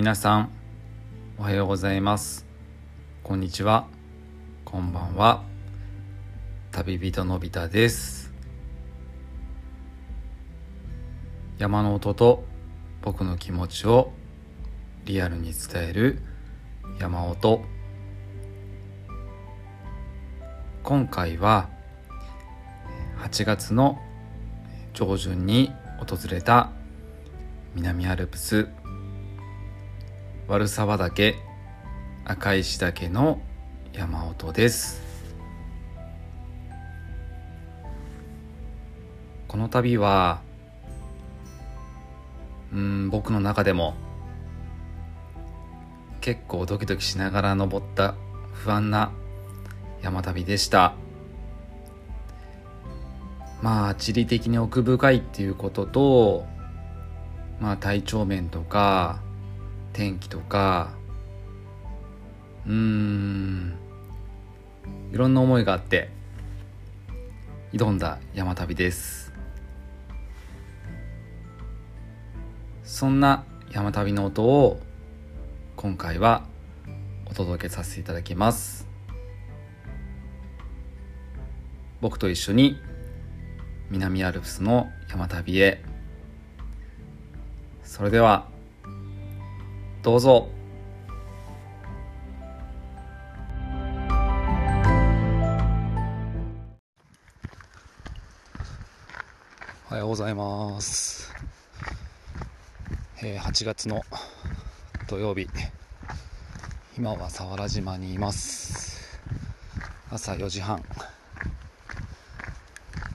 皆さんおはようございます。こんにちは。こんばんは。旅人のび太です。山の音と僕の気持ちをリアルに伝える山音。今回は8月の上旬に訪れた南アルプス悪沢岳赤石岳の山音です。この旅はうん僕の中でも結構ドキドキしながら登った不安な山旅でした。まあ地理的に奥深いっていうこととまあ体調面とか天気とかうーんいろんな思いがあって挑んだ山旅です。そんな山旅の音を今回はお届けさせていただきます。僕と一緒に南アルプスの山旅へ。それではどうぞ。おはようございます、えー8月の土曜日。今は佐原島にいます。朝4時半、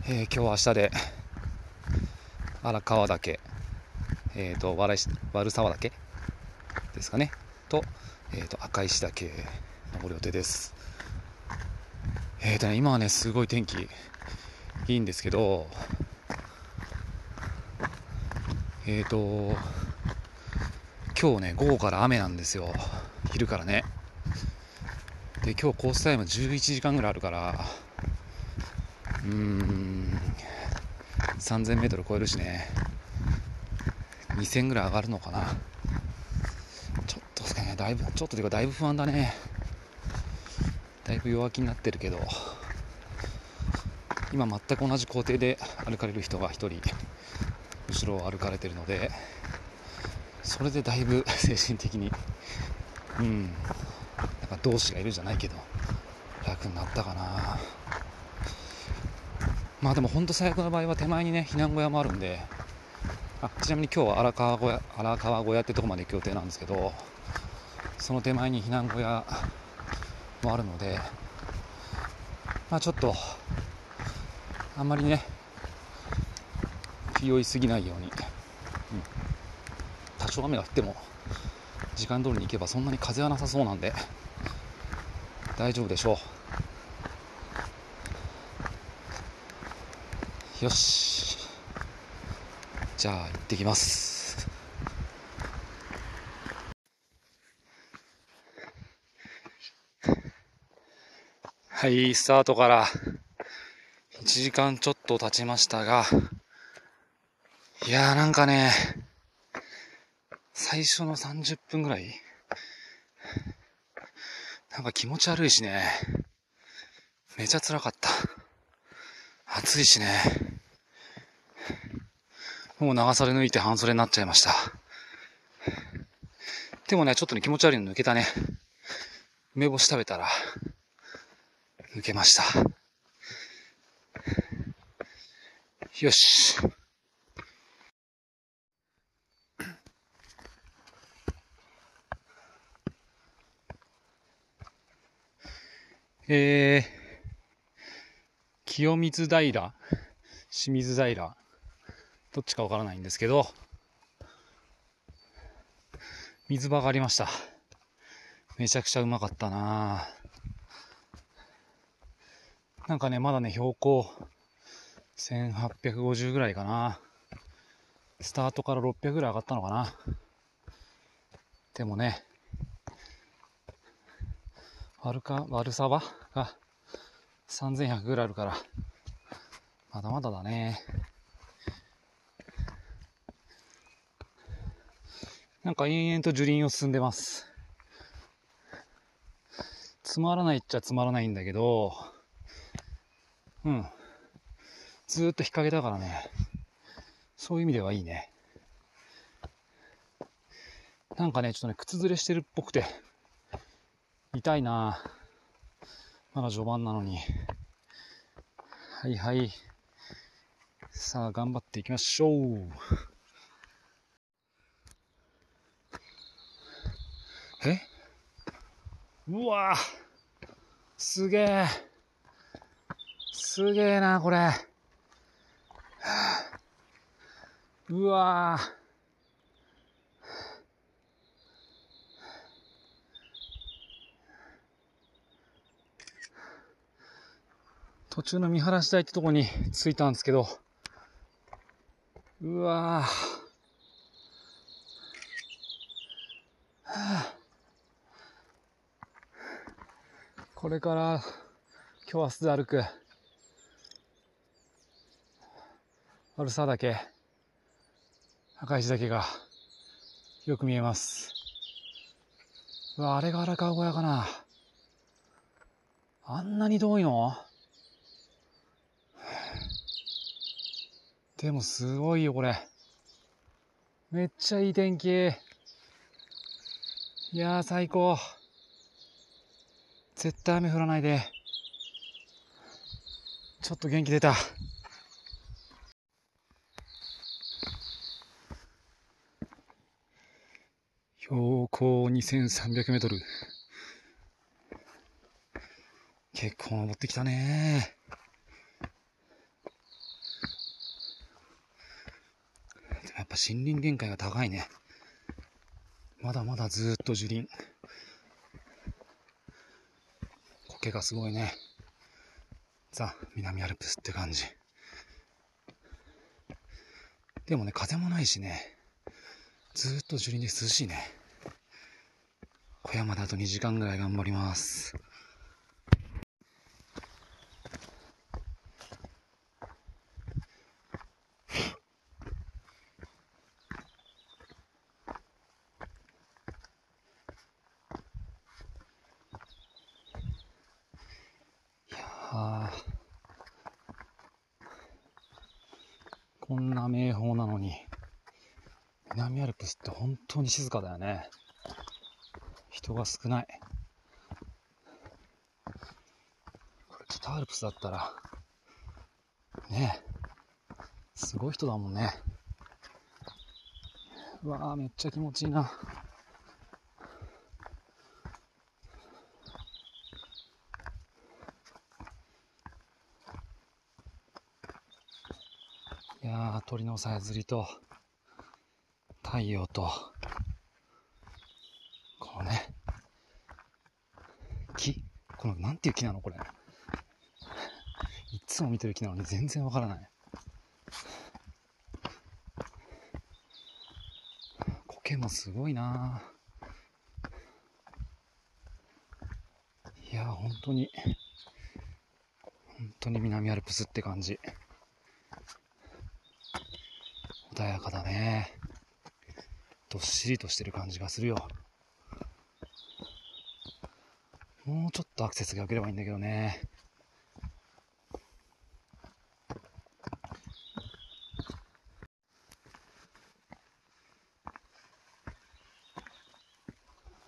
えー今日は明日で荒川岳。えっ、と悪石悪沢岳。ですかね。と,、えー、と赤石岳登る予定です。えーとね今はねすごい天気いいんですけどえーと今日ね午後から雨なんですよ。昼からね。で今日コースタイム11時間ぐらいあるからうーん 3000m 超えるしね。2000ぐらい上がるのかな。だいぶちょっとというかだいぶ不安だね。だいぶ弱気になってるけど今全く同じ工程で歩かれる人が1人後ろを歩かれてるのでそれでだいぶ 精神的にうんなんか同志がいるじゃないけど楽になったかな。まあでも本当最悪の場合は手前にね避難小屋もあるんであちなみに今日は荒川小屋荒川小屋ってとこまで行く予定なんですけどその手前に避難小屋 もあるのでまあちょっとあんまりね気負いすぎないように、うん、多少雨が降っても時間通りに行けばそんなに風はなさそうなんで大丈夫でしょう。よし。じゃあ行ってきます。はいスタートから1時間ちょっと経ちましたがいやーなんかね最初の30分ぐらいなんか気持ち悪いしねめちゃ辛かった暑いしねもう長袖抜いて半袖になっちゃいました。でもね、ちょっとね、気持ち悪いの抜けたね。梅干し食べたら、抜けました。よし。えー、清水平、清水平、どっちかわからないんですけど、水場がありました。めちゃくちゃうまかったななんかね、まだね、標高1850ぐらいかな。スタートから600ぐらい上がったのかな。でもね、悪か、悪さばが3100ぐらいあるから、まだまだだね。なんか延々と樹林を進んでます。つまらないっちゃつまらないんだけど、うん。ずーっと日陰だからね。そういう意味ではいいね。なんかね、ちょっとね、靴ずれしてるっぽくて、痛いなまだ序盤なのに。はいはい。さあ、頑張っていきましょう。え？うわすげえ。すげえな、これ。うわ途中の見晴らし台ってとこに着いたんですけど、うわこれから今日明日で歩く。悪さ岳赤石岳がよく見えますうわあれが荒川小屋かなあんなに遠いの？でもすごいよ、これ。めっちゃいい天気。いやー、最高。絶対雨降らないで。ちょっと元気出た。標高2300メートル。結構登ってきたねやっぱ森林限界が高いね。まだまだずっと樹林。苔がすごいね。ザ・南アルプスって感じ。でもね、風もないしね、ずっと樹林で涼しいね。小山であと2時間ぐらい頑張ります。こんな名峰なのに、南アルプスって本当に静かだよね。人が少ない。これ北アルプスだったら、ねえ、すごい人だもんね。うわぁ、めっちゃ気持ちいいな。いや鳥のさえずりと、太陽と、このね、木この、なんていう木なのこれ。いつも見てる木なのに全然わからない。苔もすごいないや、本当に、本当に南アルプスって感じ。穏やかだね。どっしりとしてる感じがするよ。もうちょっアクセスが良ければいいんだけどね。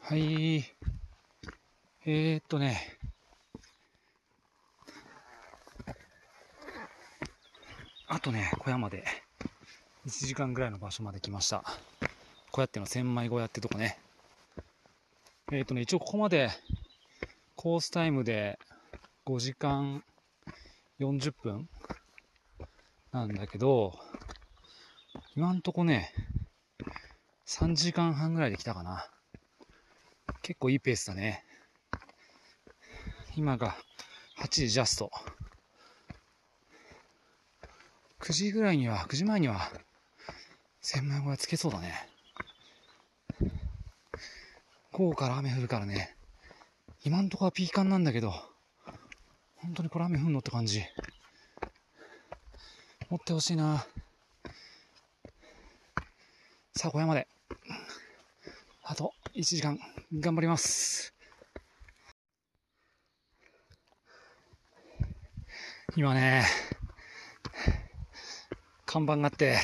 はい。えー、っとね。あとね、小山で1時間ぐらいの場所まで来ました。小屋っていうのは千枚小屋ってとこね。えっ、とね、一応ここまでコースタイムで5時間40分なんだけど、今んとこね、3時間半ぐらいで来たかな。結構いいペースだね。今が8時ジャスト。9時ぐらいには、9時前には千枚小屋つけそうだね。午後から雨降るからね。今んとこはピーカンなんだけど、本当にこれ雨降んのって感じ。持ってほしいな。さあ、小屋まで。1時間頑張ります。今ね、看板があって、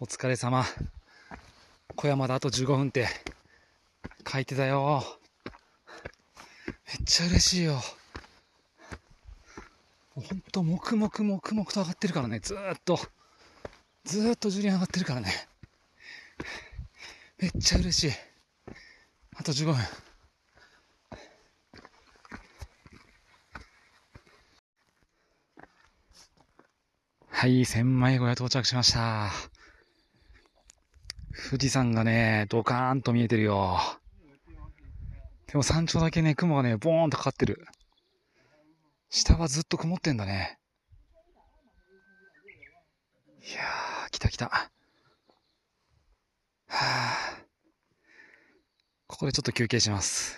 お疲れ様。小山であと15分って書いてたよ。めっちゃ嬉しいよ。ほんと、黙々黙々と上がってるからね、ずーっと。ずーっと樹輪上がってるからね。めっちゃ嬉しい。あと15分。はい、千枚小屋到着しました。富士山がね、ドカーンと見えてるよ。でも山頂だけね、雲がね、ボーンとかかってる。下はずっと曇ってんだね。いやー、来た来た。はあ。ここでちょっと休憩します。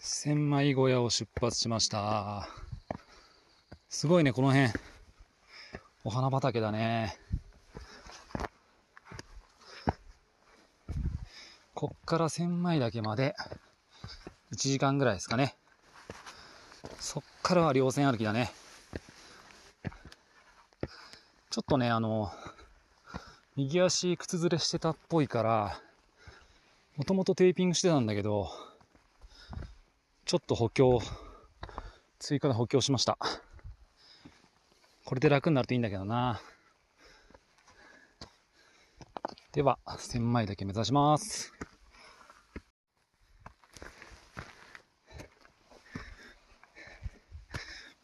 千枚小屋を出発しました。すごいね、この辺。お花畑だね。こっから千枚岳まで1時間ぐらいですかね。そっからは稜線歩きだね。ちょっとね、あの、右足靴ずれしてたっぽいから、もともとテーピングしてたんだけど、ちょっと補強、追加で補強しました。これで楽になるといいんだけどな。では、千枚岳目指します。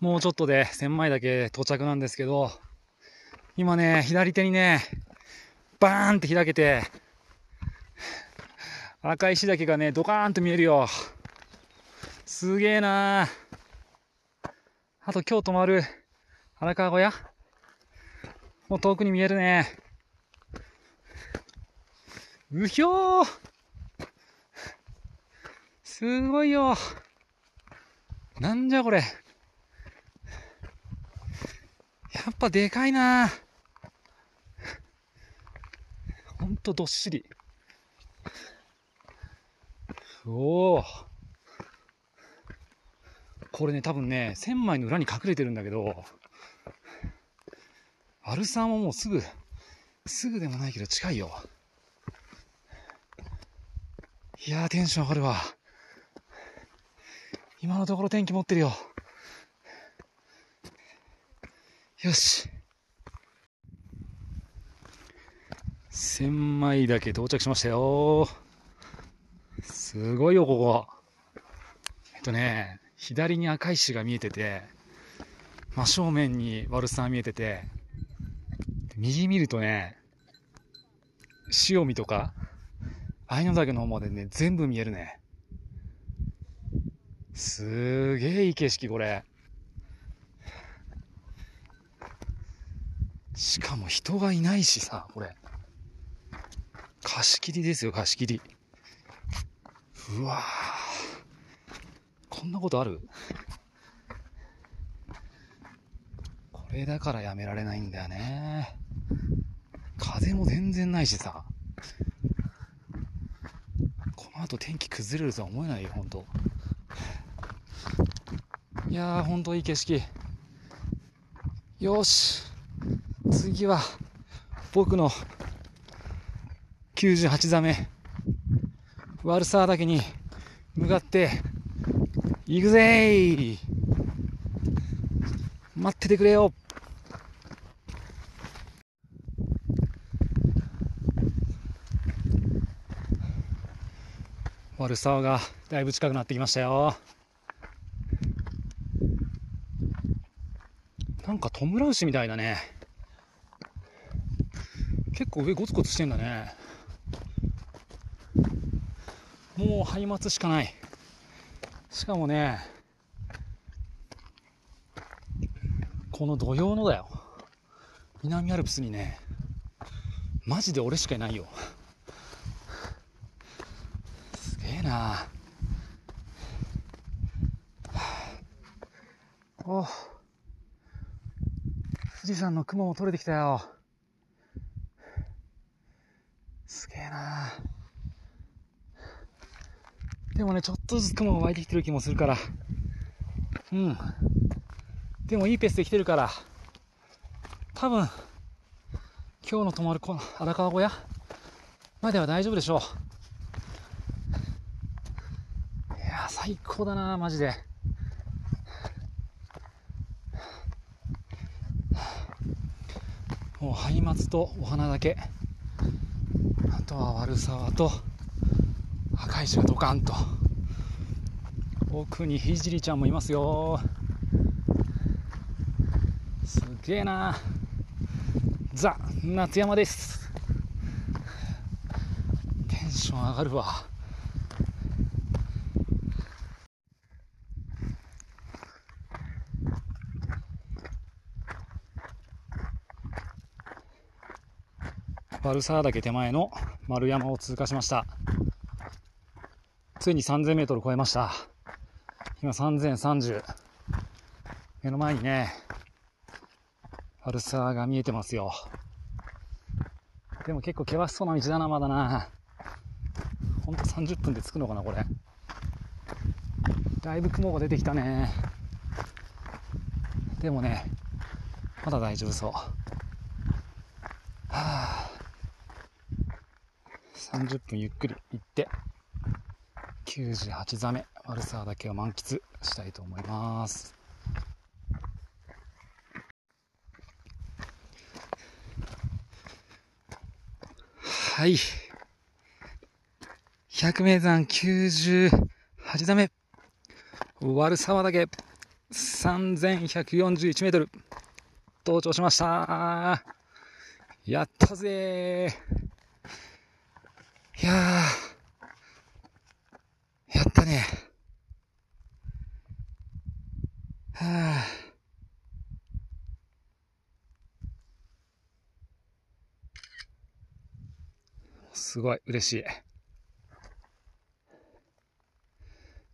もうちょっとで千枚岳到着なんですけど、今ね、左手にね、バーンって開けて、赤石岳がね、ドカーンと見えるよ。すげえなあと今日泊まる荒川小屋もう遠くに見えるね。うひょーすごいよなんじゃこれ。やっぱでかいなほんとどっしり。おお。これね、多分ね、千枚の裏に隠れてるんだけど、アルサンはもうすぐ、すぐでもないけど近いよ。いやー、テンション上がるわ。今のところ天気持ってるよ。よし。千枚だけ到着しましたよ。すごいよ、ここ。えっとね、左に赤石が見えてて、真正面にワルサー見えてて、右見るとね、塩見とか、愛の岳の方までね、全部見えるね。すげえいい景色、これ。しかも人がいないしさ、これ。貸し切りですよ、貸し切り。うわぁ。こんなことある？これだからやめられないんだよね。風も全然ないしさ。この後天気崩れるとは思えないよ、ほんと。いやー、ほんといい景色。よし。次は、僕の98座目、ワルサー岳に向かって、行くぜ待っててくれよ。悪沢がだいぶ近くなってきましたよ。なんかトムラウシみたいだね。結構上ゴツゴツしてんだねもうハ松しかないしかもね、この土曜のだよ。南アルプスにね、マジで俺しかいないよ。すげえな お富士山の雲も取れてきたよ。すげえなでもね、ちょっとずつ雲が湧いてきてる気もするから。うん。でもいいペースで来てるから、多分、今日の泊まるこの荒川小屋までは大丈夫でしょう。いや最高だなマジで。もう、ハイマツとお花だけ。とは悪沢と赤石がドカンと。奥にひじりちゃんもいますよ。すげえな。ザ・夏山です。テンション上がるわ。バルサー岳手前の丸山を通過しました。ついに3000メートル超えました。今3030。目の前にね、パルサーが見えてますよ。でも結構険しそうな道だな、まだな。ほんと30分で着くのかな、これ。だいぶ雲が出てきたね。でもね、まだ大丈夫そう。はあ、30分ゆっくり行って、98座目、ワルサーだけを満喫したいと思います。はい。百名山98座目。悪沢岳3141メートル。登頂しました。やったぜいやー。やったね。はあ。すごい嬉しい。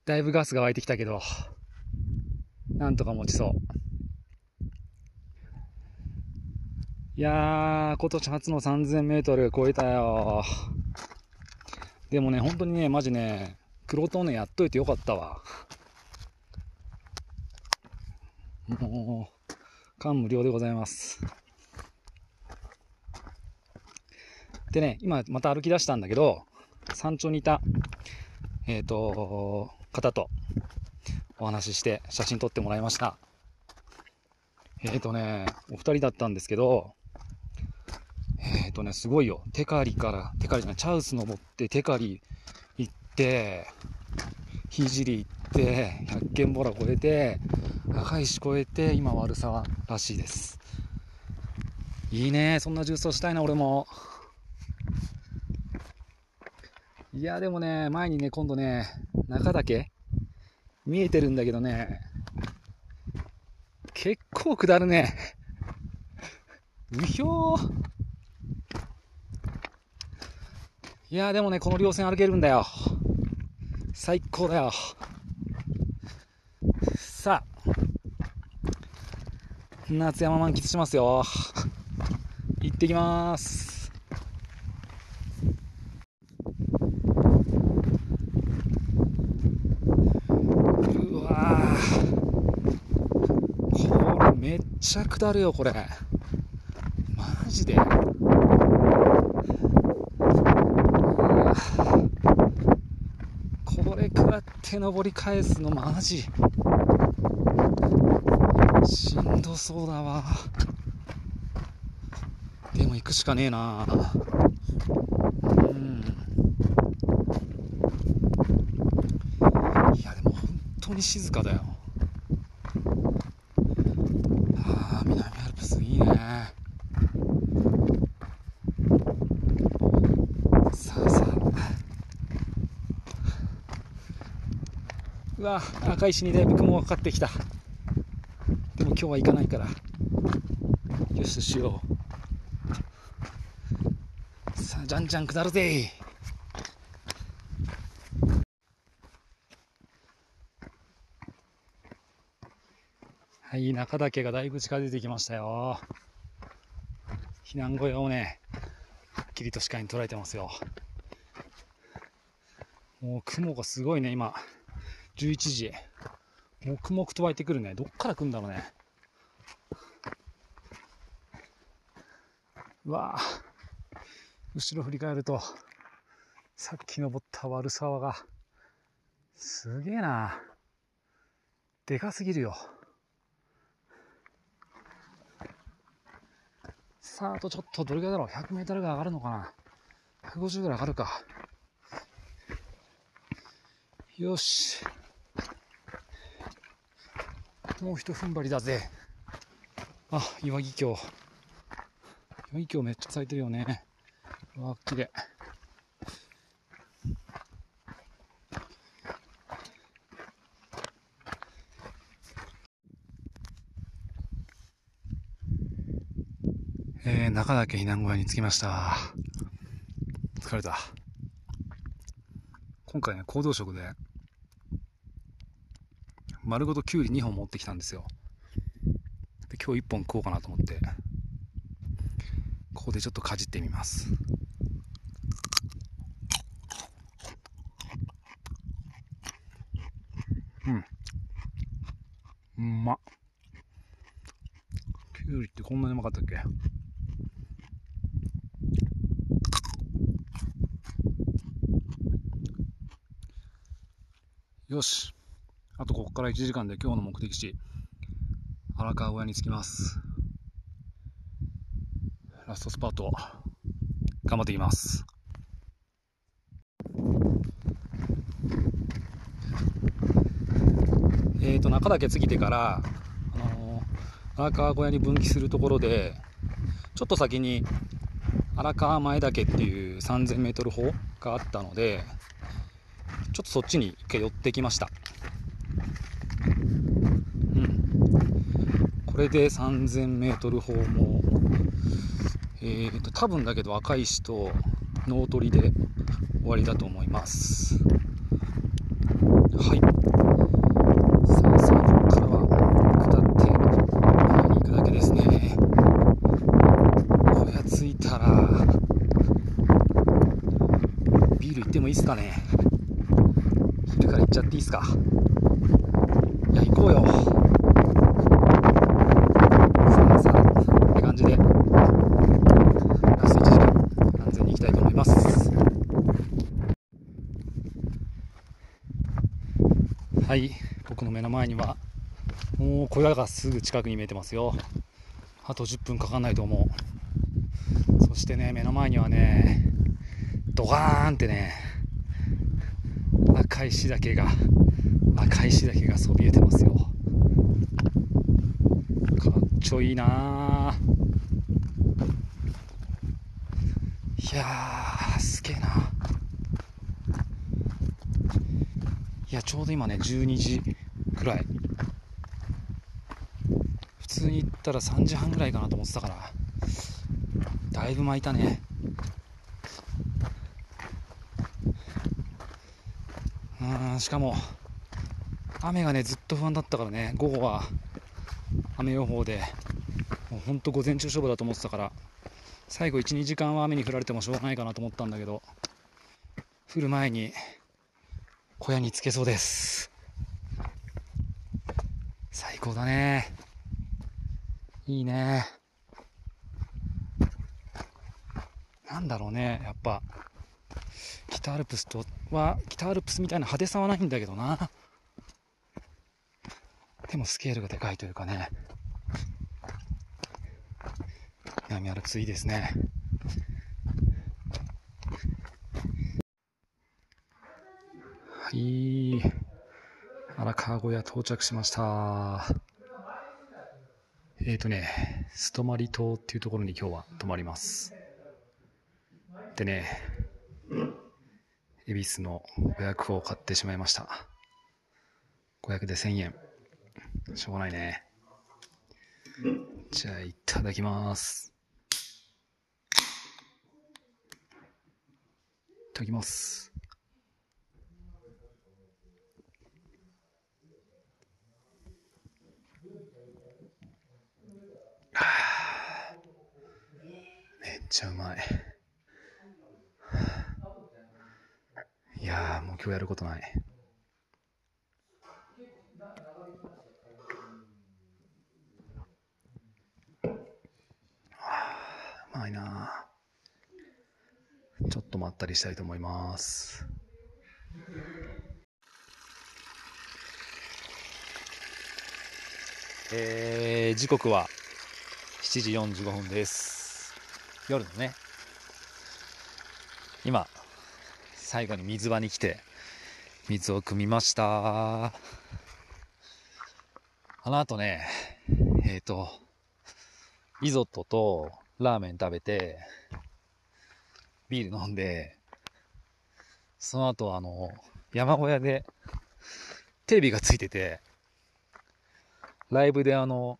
だいぶガスが湧いてきたけど、なんとか持ちそう。いやー、今年初の3000メートル超えたよ。でもね、本当にね、マジね、黒トね、やっといてよかったわ。もう、感無量でございます。でね、今また歩き出したんだけど、山頂にいた、えっ、ー、と、方とお話しして写真撮ってもらいました。えっ、ー、とね、お二人だったんですけど、えっ、ー、とね、すごいよ。テカリから、テカリじゃない、チャウス登って、テカリ行って、ひじり行って、百軒ボラ越えて、赤石越えて、今悪沢らしいです。いいね、そんな重走したいな、俺も。いや、でもね、前にね、今度ね、中岳？見えてるんだけどね、結構下るね。うひょー。いや、でもね、この稜線歩けるんだよ。最高だよ。さあ、夏山満喫しますよ。行ってきます。ちゃ下るよ、これ。マジで。これ下って登り返すのマジ。しんどそうだわ。でも行くしかねえな。うん。いや、でも本当に静かだよ。うわ赤石にだいぶ雲がかかってきた。でも今日は行かないからよししよう。さあじゃんじゃん下るぜ。はい中岳がだいぶ近づいてきましたよ。避難小屋をねはっきりと視界に捉えてますよ。もう雲がすごいね、今。11時。黙々と湧いてくるね。どっから来るんだろうね。うわぁ。後ろ振り返ると、さっき登った悪沢が、すげえな。でかすぎるよ。さあ、あとちょっとどれぐらいだろう ?100 メートルぐらい上がるのかな ?150 ぐらい上がるか。よし。もう一踏ん張りだぜ。あ、岩木橋。岩木橋めっちゃ咲いてるよね。わ、綺麗。えー、中岳避難小屋に着きました。疲れた。今回ね、行動食で、丸ごときゅうり2本持ってきたんですよ。で、今日1本食おうかなと思って、ここでちょっとかじってみます。うん。うまっ。きゅうりってこんなにうまかったっけ？よし。ここから1時間で今日の目的地、荒川小屋に着きます。ラストスパート、頑張っていきます。えーと、中岳過ぎてから、あのー、荒川小屋に分岐するところで、ちょっと先に荒川前岳っていう 3000m 方があったので、ちょっとそっちに一回寄ってきました。うん。これで 3000m 方も、えーと、多分だけど赤石と脳取りで終わりだと思います。はい。さあさあ、ここからは下ってに行くだけですね。これ着いたら、ビール行ってもいいっすかね。昼から行っちゃっていいっすかいや行こうよさあさあって感じでラスト1時間安全に行きたいと思いますはい僕の目の前にはもう小屋がすぐ近くに見えてますよ。あと10分かかんないと思う。そしてね目の前にはねドカーンってね赤石岳が赤石岳がそびえてますよ。かっちょいいな。いやーすげえな。いやちょうど今ね12時くらい。通に行ったら3時半ぐらいかなと思ってたから。だいぶ巻いたね。うんしかも雨がねずっと不安だったからね。午後は雨予報で。もうほんと午前中勝負だと思ってたから。最後12時間は雨に降られてもしょうがないかなと思ったんだけど。降る前に小屋につけそうです。最高だね。いいね。なんだろうねやっぱ。北アルプスとは北アルプスみたいな派手さはないんだけどな。でもスケールがでかいというかね。南アルプスいいですね。はい。荒川小屋到着しました。えっ、ー、とねストマリ島っていうところに今日は泊まりますでね恵比寿の予約を買ってしまいました。500で1000円。しょうがないね。じゃあ、いただきます。いただきます。めっちゃうまい。いやもう今日やることない。うまいな。ちょっとまったりしたいと思います。えー、時刻は7時45分です。夜のね。今最後に水場に来て水を汲みました。あの後ねえっ、ー、とリゾットとラーメン食べてビール飲んでその後あの山小屋でテレビがついててライブであの、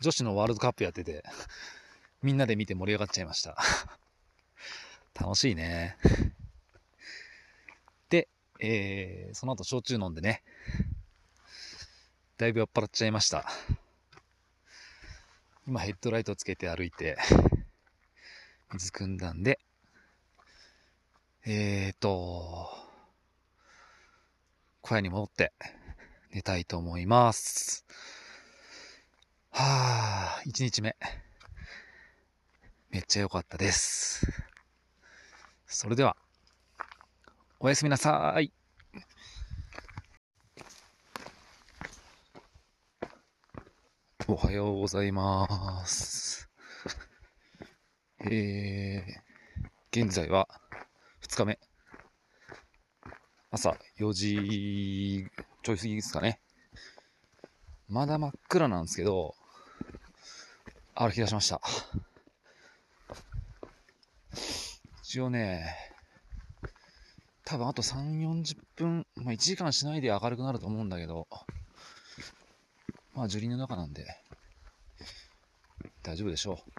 女子のワールドカップやってて、みんなで見て盛り上がっちゃいました。楽しいね。で、えー、その後焼酎飲んでね、だいぶ酔っ払っちゃいました。今ヘッドライトつけて歩いて、水汲んだんで、えーと、小屋に戻って寝たいと思います。はあ、1日目。めっちゃ良かったです。それでは、おやすみなさい。おはようございます。えー、現在は2日目。朝4時ちょい過ぎですかね。まだ真っ暗なんですけど、歩き出しました。一応ね、多分あと3、40分、まあ1時間しないで明るくなると思うんだけど、まあ樹林の中なんで、大丈夫でしょう。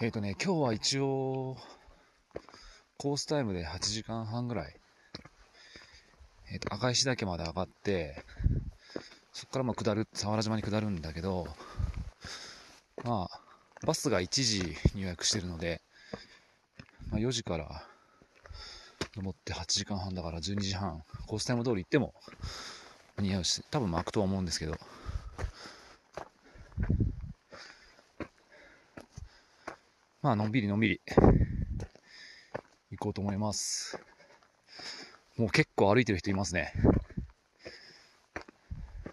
えっ、ー、とね、今日は一応、コースタイムで8時間半ぐらい、えっ、ー、と、赤石岳まで上がって、そこからまあ下る、佐原島に下るんだけど、まあ、バスが1時に予約してるので、まあ、4時から登って8時間半だから12時半、コースタイム通り行っても間に合うし、多分巻くとは思うんですけど、まあ、のんびりのんびり行こうと思います。もう結構歩いてる人いますね。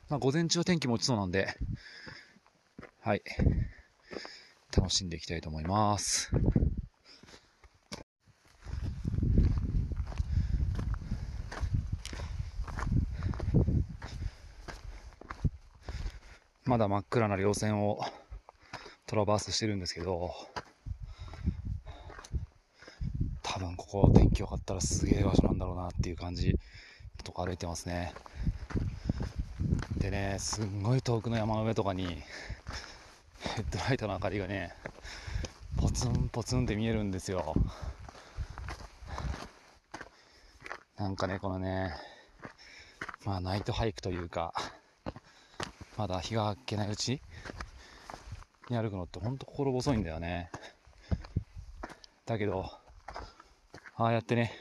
まあ、午前中は天気も落ちそうなんで、はい。楽しんでいきたいと思います。まだ真っ暗な稜線をトラバースしてるんですけど、多分ここ天気良かったらすげえ場所なんだろうなっていう感じとか歩いてますね。ね、すんごい遠くの山の上とかに、ヘッドライトの明かりがね、ポツンポツンって見えるんですよ。なんかね、このね、まあナイトハイクというか、まだ日が明けないうちに歩くのってほんと心細いんだよね。だけど、ああやってね、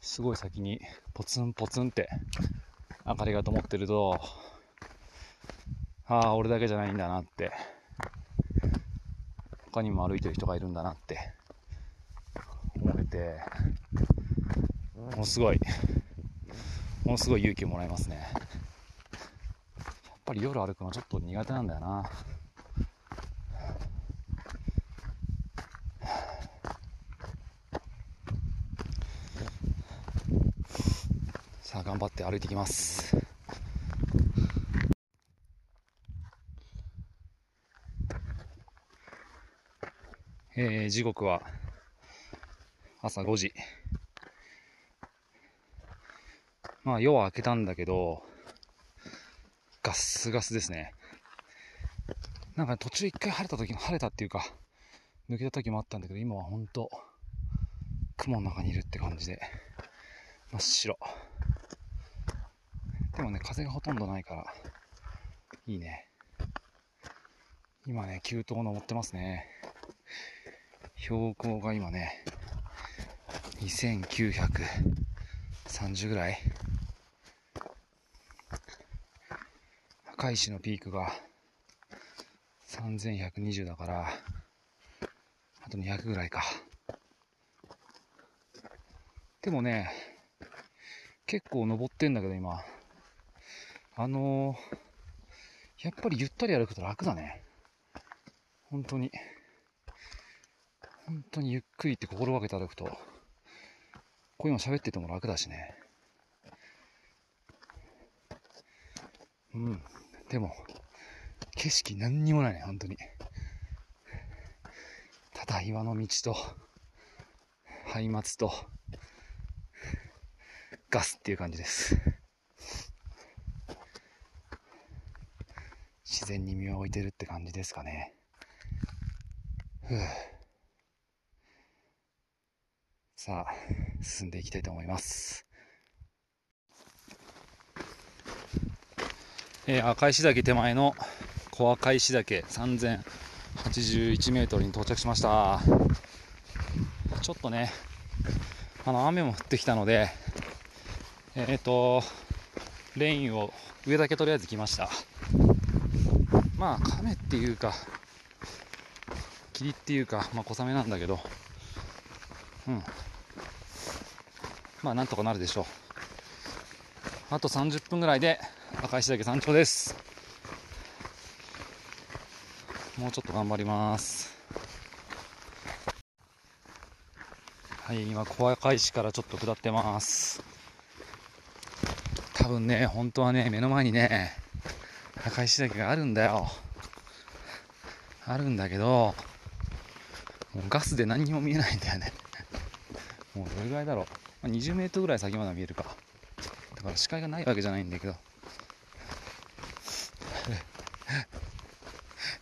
すごい先にポツンポツンって明かりが灯ってると、ああ、俺だけじゃないんだなって、他にも歩いてる人がいるんだなって。思えて、ものすごい、ものすごい勇気をもらいますね。やっぱり夜歩くのちょっと苦手なんだよな。頑張って歩いてきます。えー、時刻は朝5時。まあ夜は明けたんだけどガスガスですね。なんか途中一回晴れた時晴れたっていうか抜けた時もあったんだけど今は本当雲の中にいるって感じで真っ白。でもね、風がほとんどないから、いいね。今ね、急登登ってますね。標高が今ね、2930ぐらい赤石のピークが3120だからあと200ぐらいかでもね結構登ってんだけど今あのー、やっぱりゆったり歩くと楽だね本当に本当にゆっくりって心がけて歩くとこういうの喋ってても楽だしね。うん。でも、景色何にもないね、本当に。ただ岩の道と、松明と、ガスっていう感じです。自然に身を置いてるって感じですかね。ふぅ。さあ、進んでいきたいと思います。えー、赤石岳手前の小赤石岳3081メートルに到着しました。ちょっとね、あの、雨も降ってきたので、えっ、ー、と、レインを上だけとりあえず来ました。まあ、亀っていうか、霧っていうか、まあ、小雨なんだけど、うん。まあなんとかなるでしょう。あと30分ぐらいで赤石岳山頂です。もうちょっと頑張ります。はい今小赤石からちょっと下ってます。多分ね本当はね目の前にね赤石岳があるんだよ。あるんだけどもうガスで何にも見えないんだよね。もうどれぐらいだろう、20メートルぐらい先まで見えるか。だから視界がないわけじゃないんだけど。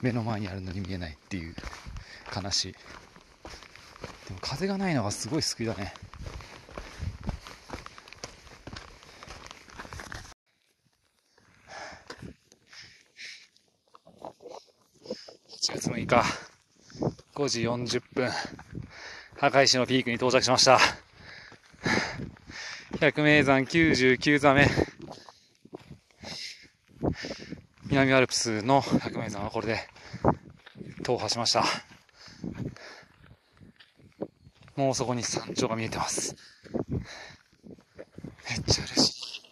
目の前にあるのに見えないっていう悲しい。でも風がないのがすごい救いだね。8月6日5時40分墓石のピークに到着しました百名山99座目。南アルプスの百名山はこれで踏破しました。もうそこに山頂が見えてます。めっちゃ嬉しい。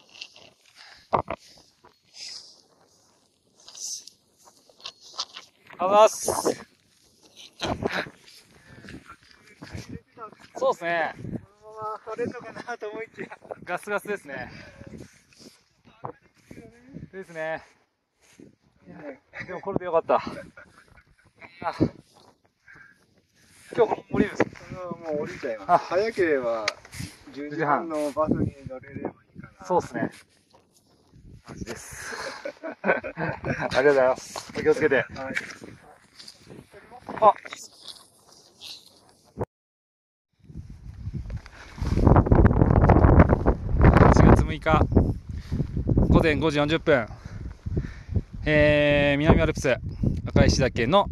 あざます。そうですね。取れんのかなと思いきやガスガスですね。ですね。でもこれでよかった。今日降りるんですもう降りちゃいます早ければ10時半のバスに乗れればいいかな。そうですね。マジです。ありがとうございます。お気をつけて、はい、あ6日午前5時40分、えー、南アルプス赤石岳の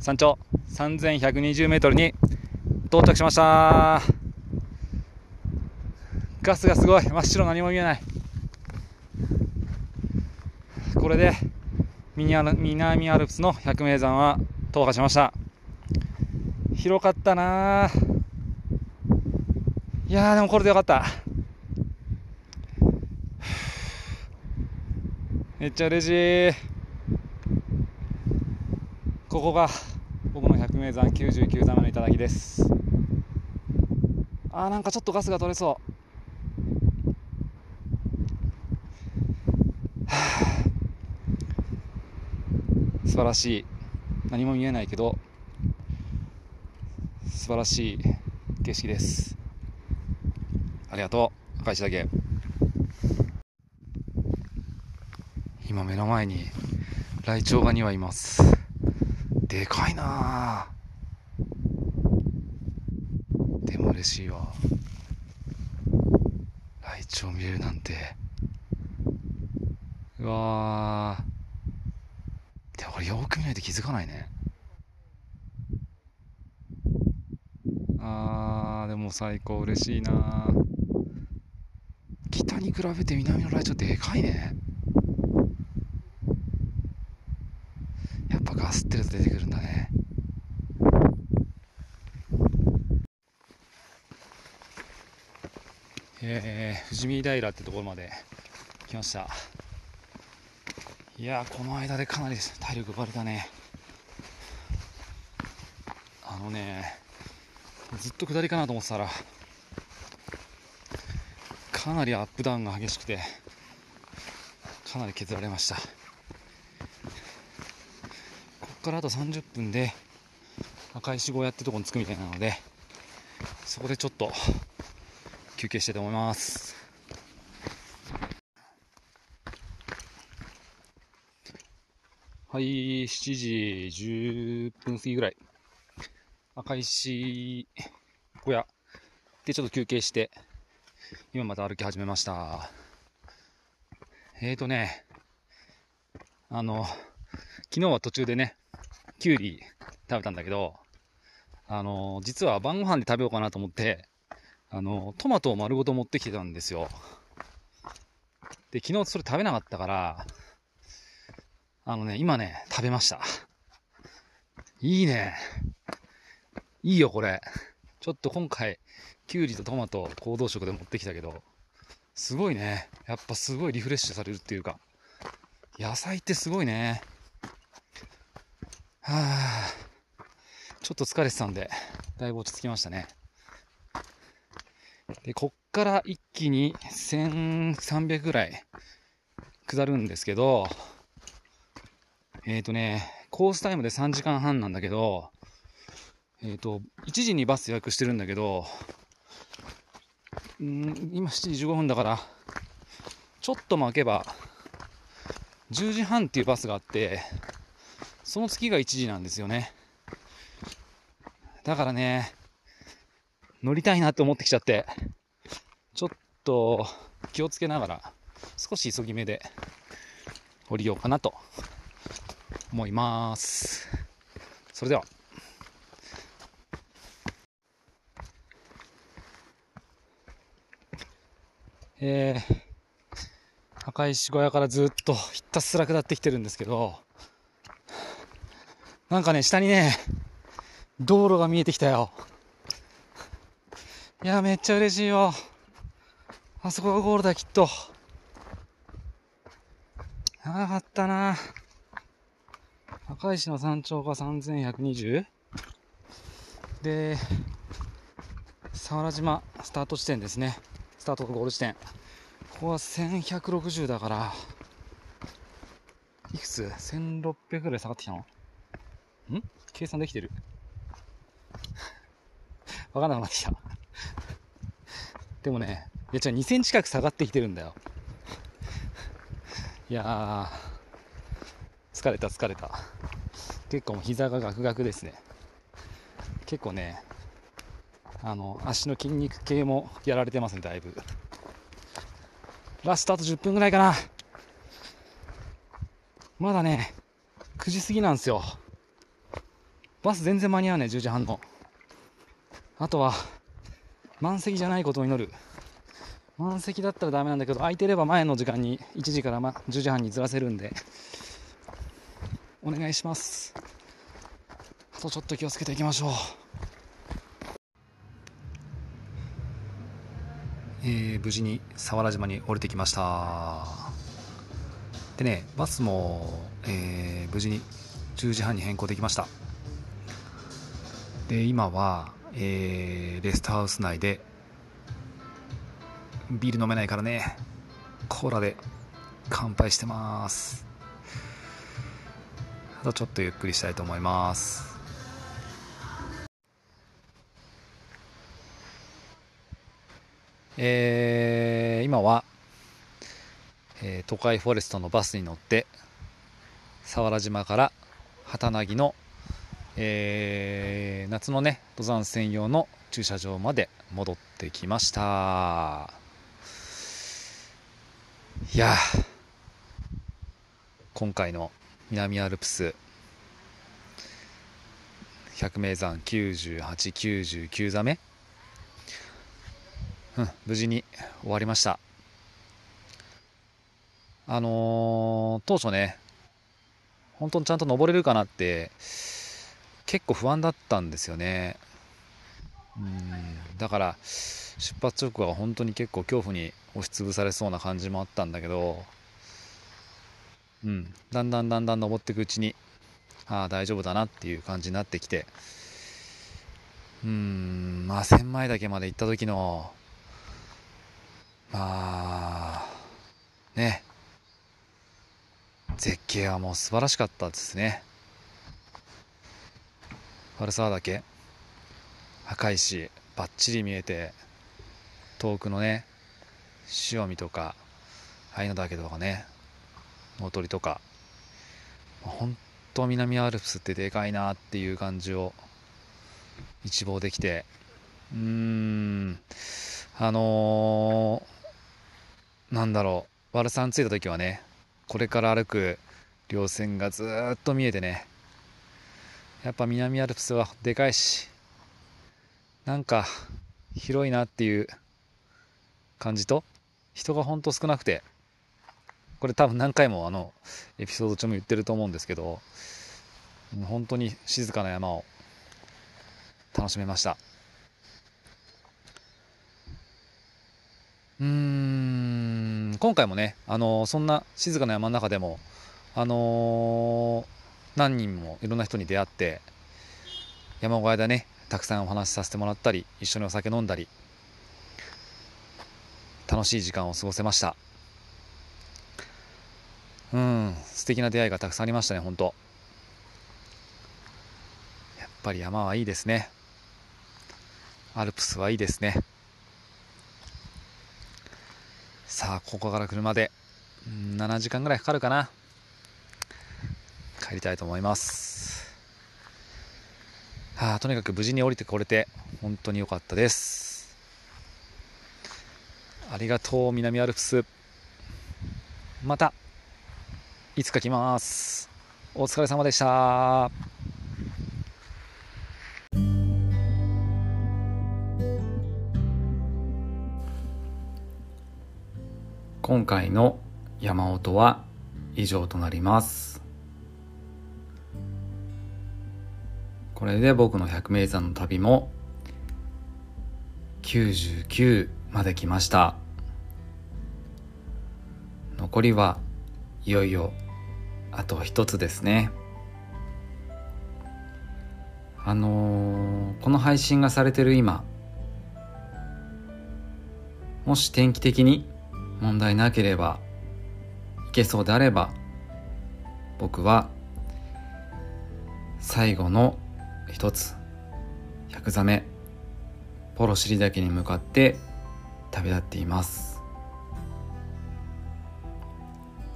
山頂3120メートルに到着しました。ガスがすごい。真っ白何も見えない。これで南アルプスの百名山は踏破しました。広かったないやでもこれでよかった。めっちゃ嬉しい。ここが僕の百名山99座目の頂です。あーなんかちょっとガスが取れそう。素晴らしい。何も見えないけど素晴らしい景色です。ありがとう。赤石だけ。今目の前にライチョウが2羽います。でかいなでも嬉しいわ。ライチョウ見れるなんて。うわーでもこれよく見ないと気づかないね。あーでも最高嬉しいな北に比べて南のライチョウでかいねやってると出てくるんだね。えー、富士見平ってところまで来ました。いやーこの間でかなり体力奪われたね。あのねずっと下りかなと思ってたらかなりアップダウンが激しくてかなり削られました。からあと30分で赤石小屋ってとこに着くみたいなのでそこでちょっと休憩したいと思います。はい7時10分過ぎぐらい。赤石小屋でちょっと休憩して今また歩き始めました。えーとねあの昨日は途中でねきゅうり食べたんだけどあの実は晩ご飯で食べようかなと思ってあの、トマトを丸ごと持ってきてたんですよ。で、昨日それ食べなかったから、あのね、今ね、食べました。いいね。いいよ、これ。ちょっと今回、キュウリとトマト、行動食で持ってきたけど、すごいね。やっぱすごいリフレッシュされるっていうか、野菜ってすごいね。はぁ、ちょっと疲れてたんで、だいぶ落ち着きましたね。で、こっから一気に1300ぐらい下るんですけど、えっ、ー、とね、コースタイムで3時間半なんだけど、えっ、ー、と、1時にバス予約してるんだけど、ん今7時15分だから、ちょっと巻けば、10時半っていうバスがあって、その月が1時なんですよね。だからね、乗りたいなって思ってきちゃって、ちょっと気をつけながら少し急ぎ目で降りようかなと思います。それでは。えー、赤石小屋からずっとひたすら下ってきてるんですけど、なんかね、下にね、道路が見えてきたよ。いや、めっちゃ嬉しいよ。あそこがゴールだ、きっと。長かったな。赤石の山頂が3120。で、佐原島スタート地点ですね。スタートとゴール地点。ここは1160だから、いくつ ?1600 ぐらい下がってきたの？ん？計算できてる？わかんなくなってきた。でもね、いや、じゃ2センチ近く下がってきてるんだよ。いや、疲れた疲れた。結構もう膝がガクガクですね。結構ね、あの、足の筋肉系もやられてますね、だいぶ。ラストあと10分ぐらいかな。まだね、9時過ぎなんですよ。バス全然間に合わない、10時半の。あとは、満席じゃないことを祈る。満席だったらダメなんだけど、空いてれば前の時間に1時からま10時半にずらせるんで、お願いします。あとちょっと気をつけていきましょう。えー、無事に佐原島に降りてきましたでねバスも、えー、無事に10時半に変更できましたで今はえー、レストハウス内でビール飲めないからねコーラで乾杯してます。あとちょっとゆっくりしたいと思います。えー、今は、えー、都会フォレストのバスに乗って佐原島から旗凪のえー、夏のね登山専用の駐車場まで戻ってきました。いや今回の南アルプス百名山9899座目。うん無事に終わりました。あのー当初ね本当にちゃんと登れるかなって結構不安だったんですよね。うん。だから出発直後は本当に結構恐怖に押しつぶされそうな感じもあったんだけどうん。だんだんだんだん登っていくうちにああ大丈夫だなっていう感じになってきてうん。まあ千枚岳まで行った時のまあね。絶景はもう素晴らしかったですね。春沢岳赤いしバッチリ見えて遠くのね塩見とか愛の岳とかね大鳥とか本当南アルプスってでかいなっていう感じを一望できてうーんあのーなんだろう悪さん着いた時はねこれから歩く稜線がずっと見えてねやっぱ南アルプスはでかいしなんか広いなっていう感じと人がほんと少なくてこれ多分何回もあのエピソード中も言ってると思うんですけど本当に静かな山を楽しめました。うーん今回もねあのそんな静かな山の中でもあの何人もいろんな人に出会って山小屋でねたくさんお話しさせてもらったり一緒にお酒飲んだり楽しい時間を過ごせました。うん素敵な出会いがたくさんありましたね本当。やっぱり山はいいですね。アルプスはいいですね。さあここから車でうん7時間ぐらいかかるかな。帰りたいと思います。はあとにかく無事に降りてこれて本当に良かったです。ありがとう南アルプス。またいつか来ます。お疲れ様でした。今回の山音は以上となります。これで僕の百名山の旅も99まで来ました。残りはいよいよあと一つですね。あのーこの配信がされてる今もし天気的に問題なければいけそうであれば僕は最後の一つ。100座目ポロシリ岳に向かって旅立っています。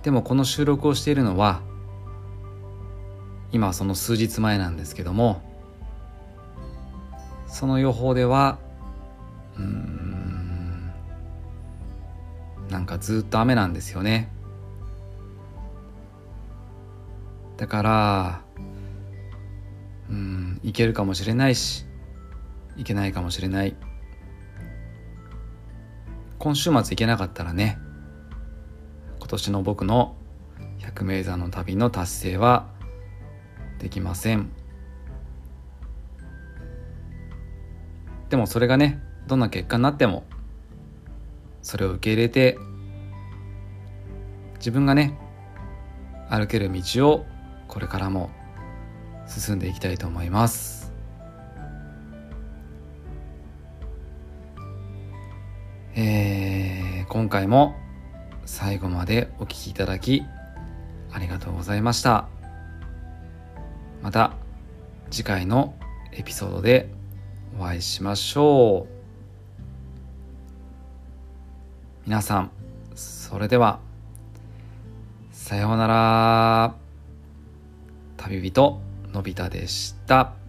でもこの収録をしているのは今その数日前なんですけどもその予報ではうんなんかずっと雨なんですよね。だからうん行けるかもしれないし行けないかもしれない。今週末行けなかったらね今年の僕の百名山の旅の達成はできません。でもそれがねどんな結果になってもそれを受け入れて自分がね歩ける道をこれからも進んでいきたいと思います。えー今回も最後までお聴きいただきありがとうございました。また次回のエピソードでお会いしましょう。皆さんそれではさようなら。旅人。のび太でした。